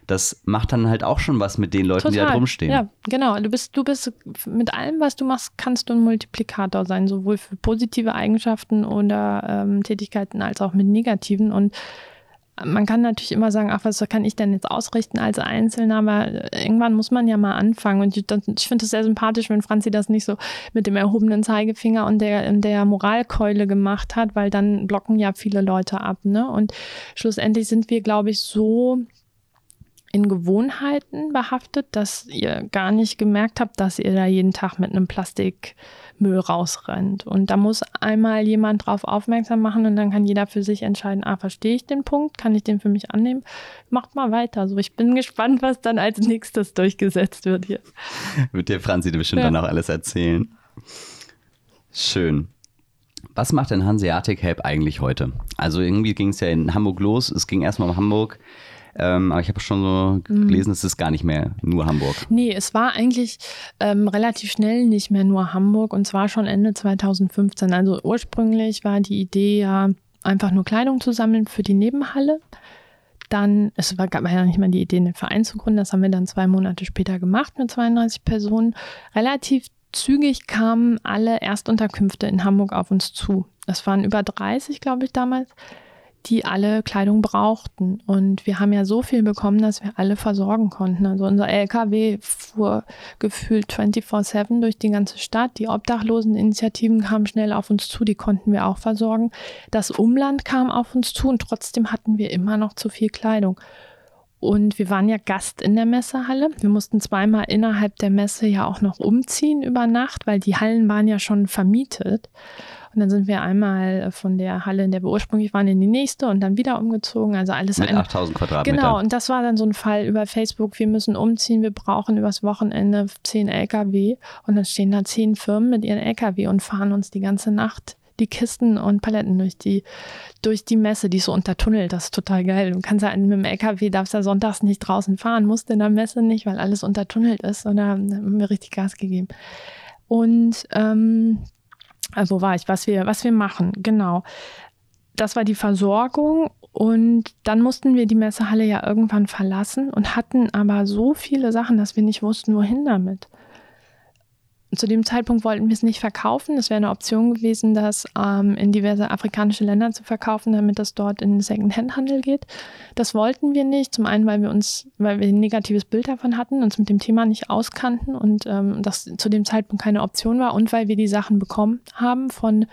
das macht dann halt auch schon was mit den Leuten, Total. die da drum stehen. Ja, genau. Du bist, du bist mit allem, was du machst, kannst du ein Multiplikator sein, sowohl für positive Eigenschaften oder ähm, Tätigkeiten als auch mit negativen. Und man kann natürlich immer sagen, ach, was kann ich denn jetzt ausrichten als Einzelner, aber irgendwann muss man ja mal anfangen. Und ich, finde es sehr sympathisch, wenn Franzi das nicht so mit dem erhobenen Zeigefinger und der, der Moralkeule gemacht hat, weil dann blocken ja viele Leute ab. Ne? Und schlussendlich sind wir, glaube ich, so in Gewohnheiten behaftet, dass ihr gar nicht gemerkt habt, dass ihr da jeden Tag mit einem Plastik Müll rausrennt. Und da muss einmal jemand drauf aufmerksam machen und dann kann jeder für sich entscheiden, ah, verstehe ich den Punkt, kann ich den für mich annehmen? Macht mal weiter. So, ich bin gespannt, was dann als nächstes durchgesetzt wird hier. Wird dir Franzi bestimmt ja. dann auch alles erzählen. Schön. Was macht denn Hanseatic Help eigentlich heute? Also irgendwie ging es ja in Hamburg los. Es ging erstmal um Hamburg. Ähm, aber ich habe schon so mhm. gelesen, es ist gar nicht mehr nur Hamburg. Nee, es war eigentlich ähm, relativ schnell nicht mehr nur Hamburg und zwar schon Ende 2015. Also ursprünglich war die Idee ja, einfach nur Kleidung zu sammeln für die Nebenhalle. Dann, es war, gab ja nicht mal die Idee, einen Verein zu gründen. Das haben wir dann zwei Monate später gemacht mit 32 Personen. Relativ zügig kamen alle Erstunterkünfte in Hamburg auf uns zu. Das waren über 30, glaube ich, damals die alle Kleidung brauchten. Und wir haben ja so viel bekommen, dass wir alle versorgen konnten. Also unser LKW fuhr gefühlt 24-7 durch die ganze Stadt. Die Obdachloseninitiativen kamen schnell auf uns zu, die konnten wir auch versorgen. Das Umland kam auf uns zu und trotzdem hatten wir immer noch zu viel Kleidung. Und wir waren ja Gast in der Messehalle. Wir mussten zweimal innerhalb der Messe ja auch noch umziehen über Nacht, weil die Hallen waren ja schon vermietet. Und dann sind wir einmal von der Halle, in der wir ursprünglich waren, in die nächste und dann wieder umgezogen. Also alles Mit 8000 Quadratmeter. Genau, und das war dann so ein Fall über Facebook. Wir müssen umziehen, wir brauchen übers Wochenende 10 LKW. Und dann stehen da 10 Firmen mit ihren LKW und fahren uns die ganze Nacht die Kisten und Paletten durch die, durch die Messe, die ist so untertunnelt. Das ist total geil. Du kannst ja mit dem LKW, darfst ja sonntags nicht draußen fahren, musst in der Messe nicht, weil alles untertunnelt ist. Und da haben wir richtig Gas gegeben. Und ähm, also war ich, was wir, was wir machen, genau. Das war die Versorgung und dann mussten wir die Messehalle ja irgendwann verlassen und hatten aber so viele Sachen, dass wir nicht wussten, wohin damit. Zu dem Zeitpunkt wollten wir es nicht verkaufen. Es wäre eine Option gewesen, das ähm, in diverse afrikanische Länder zu verkaufen, damit das dort in den Second-Hand-Handel geht. Das wollten wir nicht. Zum einen, weil wir uns, weil wir ein negatives Bild davon hatten, uns mit dem Thema nicht auskannten und ähm, das zu dem Zeitpunkt keine Option war und weil wir die Sachen bekommen haben von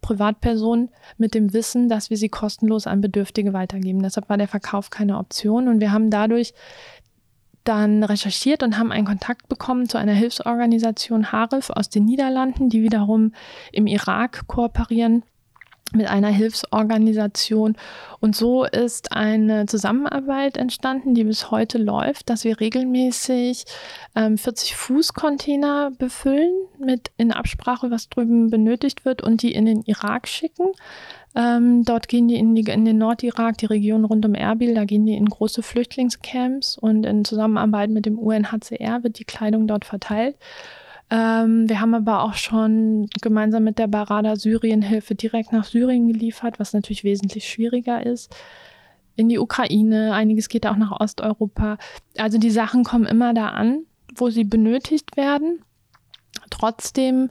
Privatpersonen mit dem Wissen, dass wir sie kostenlos an Bedürftige weitergeben. Deshalb war der Verkauf keine Option und wir haben dadurch dann recherchiert und haben einen Kontakt bekommen zu einer Hilfsorganisation Harif aus den Niederlanden, die wiederum im Irak kooperieren mit einer Hilfsorganisation. Und so ist eine Zusammenarbeit entstanden, die bis heute läuft, dass wir regelmäßig ähm, 40 Fuß-Container befüllen mit in Absprache, was drüben benötigt wird und die in den Irak schicken. Ähm, dort gehen die in, die in, den Nordirak, die Region rund um Erbil, da gehen die in große Flüchtlingscamps und in Zusammenarbeit mit dem UNHCR wird die Kleidung dort verteilt. Ähm, wir haben aber auch schon gemeinsam mit der Barada Syrienhilfe direkt nach Syrien geliefert, was natürlich wesentlich schwieriger ist. In die Ukraine, einiges geht auch nach Osteuropa. Also die Sachen kommen immer da an, wo sie benötigt werden. Trotzdem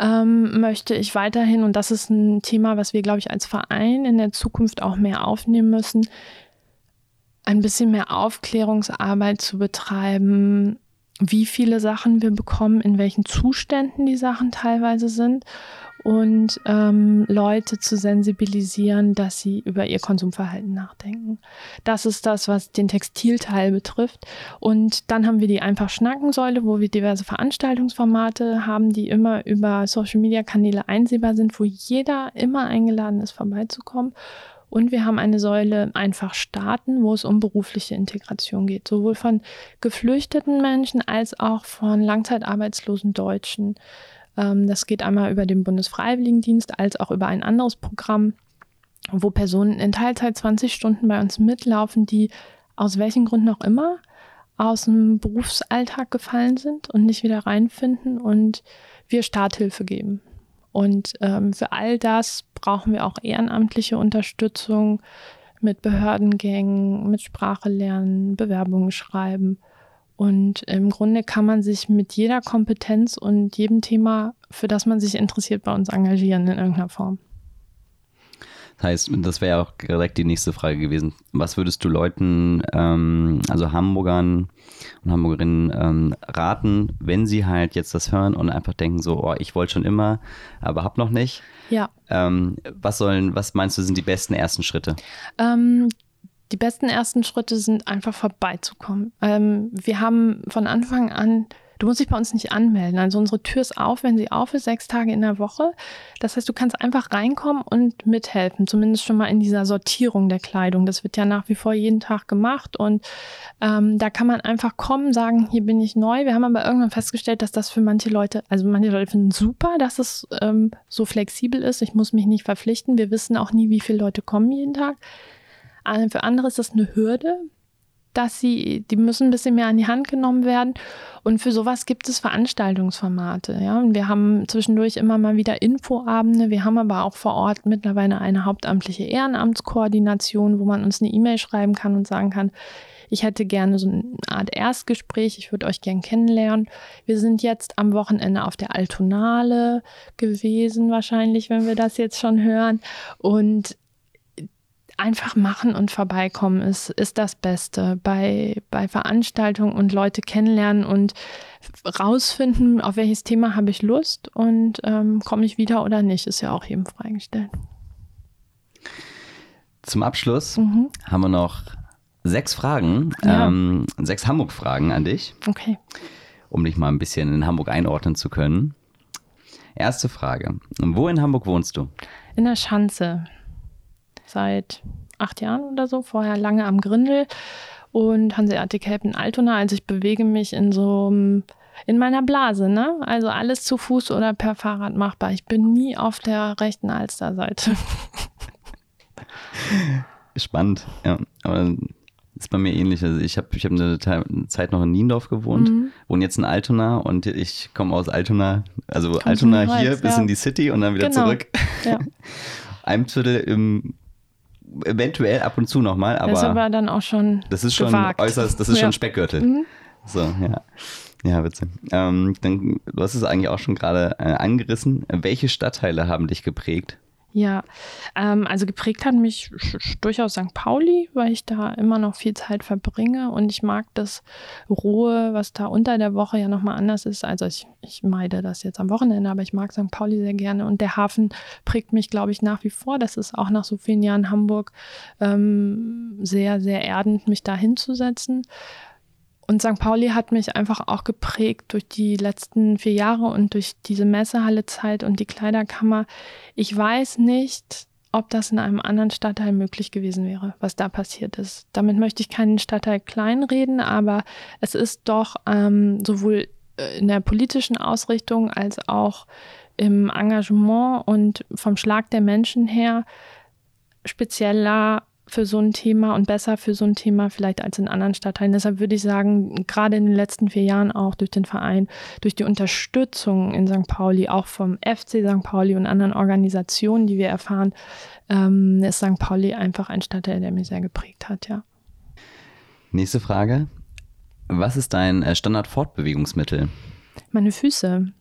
ähm, möchte ich weiterhin, und das ist ein Thema, was wir, glaube ich, als Verein in der Zukunft auch mehr aufnehmen müssen, ein bisschen mehr Aufklärungsarbeit zu betreiben, wie viele Sachen wir bekommen, in welchen Zuständen die Sachen teilweise sind und ähm, Leute zu sensibilisieren, dass sie über ihr Konsumverhalten nachdenken. Das ist das, was den Textilteil betrifft. Und dann haben wir die einfach Schnackensäule, wo wir diverse Veranstaltungsformate haben, die immer über Social-Media-Kanäle einsehbar sind, wo jeder immer eingeladen ist, vorbeizukommen. Und wir haben eine Säule einfach starten, wo es um berufliche Integration geht, sowohl von geflüchteten Menschen als auch von langzeitarbeitslosen Deutschen. Ähm, das geht einmal über den Bundesfreiwilligendienst als auch über ein anderes Programm, wo Personen in Teilzeit 20 Stunden bei uns mitlaufen, die aus welchen Gründen auch immer aus dem Berufsalltag gefallen sind und nicht wieder reinfinden und wir Starthilfe geben. Und ähm, für all das brauchen wir auch ehrenamtliche Unterstützung mit Behördengängen, mit Sprache lernen, Bewerbungen schreiben. Und im Grunde kann man sich mit jeder Kompetenz und jedem Thema, für das man sich interessiert, bei uns engagieren in irgendeiner Form. Das heißt, das wäre auch direkt die nächste Frage gewesen. Was würdest du Leuten, ähm, also Hamburgern und Hamburgerinnen ähm, raten, wenn sie halt jetzt das hören und einfach denken so, oh, ich wollte schon immer, aber hab noch nicht. Ja. Ähm, was sollen, was meinst du, sind die besten ersten Schritte? Die besten ersten Schritte sind einfach vorbeizukommen. Ähm, wir haben von Anfang an Du musst dich bei uns nicht anmelden. Also unsere Tür ist auf, wenn sie auf ist, sechs Tage in der Woche. Das heißt, du kannst einfach reinkommen und mithelfen, zumindest schon mal in dieser Sortierung der Kleidung. Das wird ja nach wie vor jeden Tag gemacht und ähm, da kann man einfach kommen, sagen, hier bin ich neu. Wir haben aber irgendwann festgestellt, dass das für manche Leute, also manche Leute finden super, dass es ähm, so flexibel ist. Ich muss mich nicht verpflichten. Wir wissen auch nie, wie viele Leute kommen jeden Tag. Äh, für andere ist das eine Hürde, dass sie, die müssen ein bisschen mehr an die Hand genommen werden. Und für sowas gibt es Veranstaltungsformate. Ja? Und wir haben zwischendurch immer mal wieder Infoabende. Wir haben aber auch vor Ort mittlerweile eine hauptamtliche Ehrenamtskoordination, wo man uns eine E-Mail schreiben kann und sagen kann, ich hätte gerne so eine Art Erstgespräch, ich würde euch gern kennenlernen. Wir sind jetzt am Wochenende auf der Altonale gewesen, wahrscheinlich, wenn wir das jetzt schon hören. Und einfach machen und vorbeikommen ist, ist das Beste bei, bei Veranstaltungen und Leute kennenlernen und rausfinden, auf welches Thema habe ich Lust und ähm, komme ich wieder oder nicht, ist ja auch jedem freigestellt. Zum Abschluss mhm. haben wir noch sechs Fragen, ja. ähm, sechs Hamburg-Fragen an dich. Okay. Um dich mal ein bisschen in Hamburg einordnen zu können. Erste Frage. Wo in Hamburg wohnst du? In der Schanze seit acht Jahren oder so, vorher lange am Grindel und Hanseatic Help in Altona. Also ich bewege mich in so in meiner Blase, ne? Also alles zu Fuß oder per Fahrrad machbar. Ich bin nie auf der rechten Alsterseite. Spannend, ja. Aber ist bei mir ähnlich. Also ich habe ich hab eine Zeit noch in Niendorf gewohnt, mhm. wohne jetzt in Altona und ich komme aus Altona, also Kommst Altona hier Reiz, bis ja. in die City und dann wieder genau. zurück. Ja. Eimviertel im eventuell ab und zu nochmal, aber. Das ist aber dann auch schon. Das ist schon gewagt. äußerst, das ist ja. schon Speckgürtel. Mhm. So, ja. Ja, witzig. Ähm, dann, du hast es eigentlich auch schon gerade äh, angerissen. Welche Stadtteile haben dich geprägt? Ja, ähm, also geprägt hat mich durchaus St. Pauli, weil ich da immer noch viel Zeit verbringe und ich mag das Rohe, was da unter der Woche ja nochmal anders ist. Also ich, ich meide das jetzt am Wochenende, aber ich mag St. Pauli sehr gerne und der Hafen prägt mich, glaube ich, nach wie vor. Das ist auch nach so vielen Jahren Hamburg ähm, sehr, sehr erdend, mich da hinzusetzen. Und St. Pauli hat mich einfach auch geprägt durch die letzten vier Jahre und durch diese Messehallezeit und die Kleiderkammer. Ich weiß nicht, ob das in einem anderen Stadtteil möglich gewesen wäre, was da passiert ist. Damit möchte ich keinen Stadtteil kleinreden, aber es ist doch ähm, sowohl äh, in der politischen Ausrichtung als auch im Engagement und vom Schlag der Menschen her spezieller für so ein Thema und besser für so ein Thema vielleicht als in anderen Stadtteilen. Deshalb würde ich sagen, gerade in den letzten vier Jahren auch durch den Verein, durch die Unterstützung in St. Pauli, auch vom FC St. Pauli und anderen Organisationen, die wir erfahren, ähm, ist St. Pauli einfach ein Stadtteil, der mich sehr geprägt hat, ja. Nächste Frage. Was ist dein äh, Standard-Fortbewegungsmittel? Meine Füße.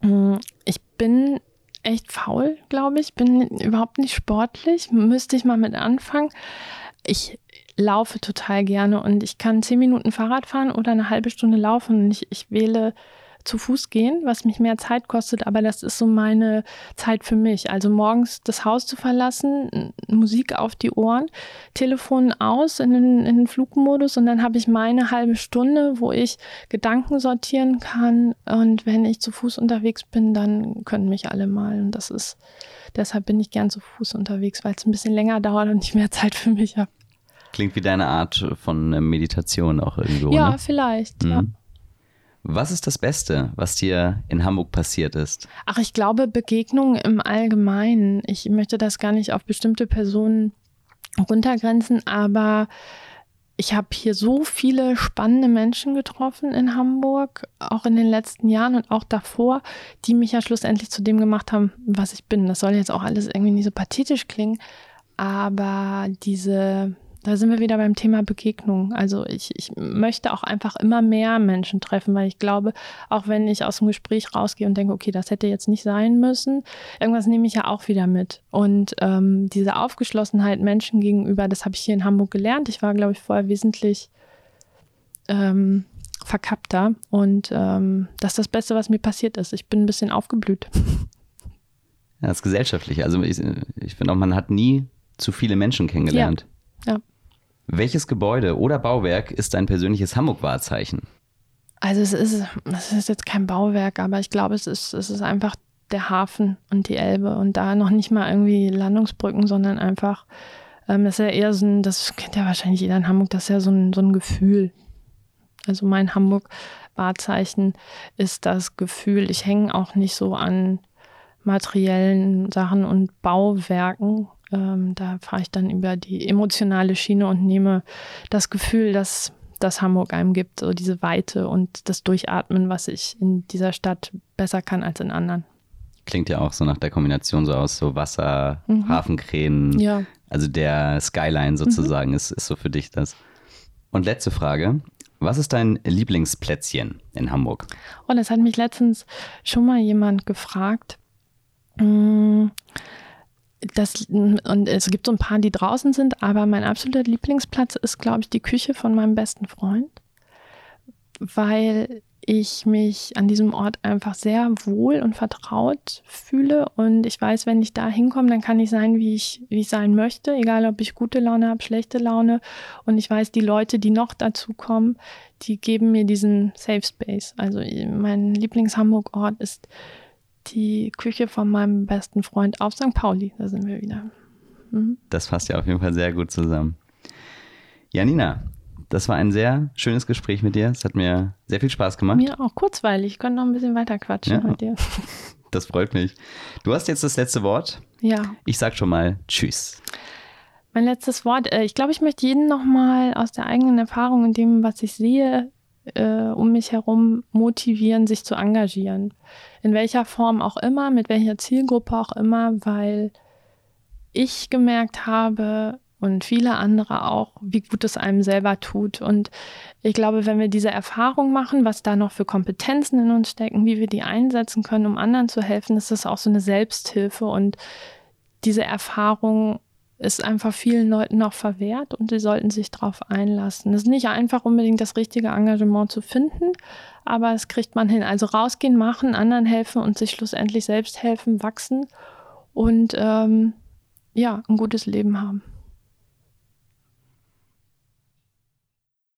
Hm, ich bin echt faul, glaube ich. Bin überhaupt nicht sportlich. Müsste ich mal mit anfangen. Ich laufe total gerne und ich kann zehn Minuten Fahrrad fahren oder eine halbe Stunde laufen. Ich, ich wähle zu Fuß gehen, was mich mehr Zeit kostet, aber das ist so meine Zeit für mich. Also morgens das Haus zu verlassen, Musik auf die Ohren, Telefon aus in den, in den Flugmodus und dann habe ich meine halbe Stunde, wo ich Gedanken sortieren kann und wenn ich zu Fuß unterwegs bin, dann können mich alle mal und das ist, deshalb bin ich gern zu Fuß unterwegs, weil es ein bisschen länger dauert und ich mehr Zeit für mich habe. Klingt wie deine Art von Meditation auch irgendwo. Ja, ne? vielleicht. Mhm. Ja. Was ist das Beste, was dir in Hamburg passiert ist? Ach, ich glaube Begegnungen im Allgemeinen. Ich möchte das gar nicht auf bestimmte Personen runtergrenzen, aber ich habe hier so viele spannende Menschen getroffen in Hamburg, auch in den letzten Jahren und auch davor, die mich ja schlussendlich zu dem gemacht haben, was ich bin. Das soll jetzt auch alles irgendwie nicht so pathetisch klingen, aber diese da sind wir wieder beim Thema Begegnung. Also ich, ich möchte auch einfach immer mehr Menschen treffen, weil ich glaube, auch wenn ich aus dem Gespräch rausgehe und denke, okay, das hätte jetzt nicht sein müssen, irgendwas nehme ich ja auch wieder mit. Und ähm, diese Aufgeschlossenheit Menschen gegenüber, das habe ich hier in Hamburg gelernt. Ich war, glaube ich, vorher wesentlich ähm, verkappter und ähm, das ist das Beste, was mir passiert ist. Ich bin ein bisschen aufgeblüht. Ja, das ist gesellschaftlich. Also ich, ich finde auch, man hat nie zu viele Menschen kennengelernt. Ja. ja. Welches Gebäude oder Bauwerk ist dein persönliches Hamburg-Wahrzeichen? Also es ist, es ist jetzt kein Bauwerk, aber ich glaube, es ist, es ist einfach der Hafen und die Elbe und da noch nicht mal irgendwie Landungsbrücken, sondern einfach, ähm, das ist ja eher so ein, das kennt ja wahrscheinlich jeder in Hamburg, das ist ja so ein, so ein Gefühl. Also mein Hamburg-Wahrzeichen ist das Gefühl. Ich hänge auch nicht so an materiellen Sachen und Bauwerken, ähm, da fahre ich dann über die emotionale Schiene und nehme das Gefühl, dass das Hamburg einem gibt, so diese Weite und das Durchatmen, was ich in dieser Stadt besser kann als in anderen. Klingt ja auch so nach der Kombination so aus so Wasser, mhm. Hafenkränen, ja. also der Skyline sozusagen mhm. ist, ist so für dich das. Und letzte Frage. Was ist dein Lieblingsplätzchen in Hamburg? Oh, das hat mich letztens schon mal jemand gefragt. Hm, das, und es gibt so ein paar, die draußen sind, aber mein absoluter Lieblingsplatz ist, glaube ich, die Küche von meinem besten Freund, weil ich mich an diesem Ort einfach sehr wohl und vertraut fühle und ich weiß, wenn ich da hinkomme, dann kann ich sein, wie ich, wie ich sein möchte, egal ob ich gute Laune habe, schlechte Laune und ich weiß, die Leute, die noch dazu kommen, die geben mir diesen Safe Space. Also mein Lieblings-Hamburg-Ort ist die Küche von meinem besten Freund auf St. Pauli. Da sind wir wieder. Mhm. Das passt ja auf jeden Fall sehr gut zusammen. Janina, das war ein sehr schönes Gespräch mit dir. Es hat mir sehr viel Spaß gemacht. Mir auch kurzweilig. Ich konnte noch ein bisschen weiter quatschen ja. mit dir. Das freut mich. Du hast jetzt das letzte Wort. Ja. Ich sag schon mal Tschüss. Mein letztes Wort. Äh, ich glaube, ich möchte jeden nochmal aus der eigenen Erfahrung und dem, was ich sehe, äh, um mich herum motivieren, sich zu engagieren. In welcher Form auch immer, mit welcher Zielgruppe auch immer, weil ich gemerkt habe, und viele andere auch, wie gut es einem selber tut. Und ich glaube, wenn wir diese Erfahrung machen, was da noch für Kompetenzen in uns stecken, wie wir die einsetzen können, um anderen zu helfen, ist das auch so eine Selbsthilfe. Und diese Erfahrung ist einfach vielen Leuten noch verwehrt und sie sollten sich darauf einlassen. Es ist nicht einfach unbedingt das richtige Engagement zu finden, aber es kriegt man hin. Also rausgehen, machen, anderen helfen und sich schlussendlich selbst helfen, wachsen und ähm, ja, ein gutes Leben haben.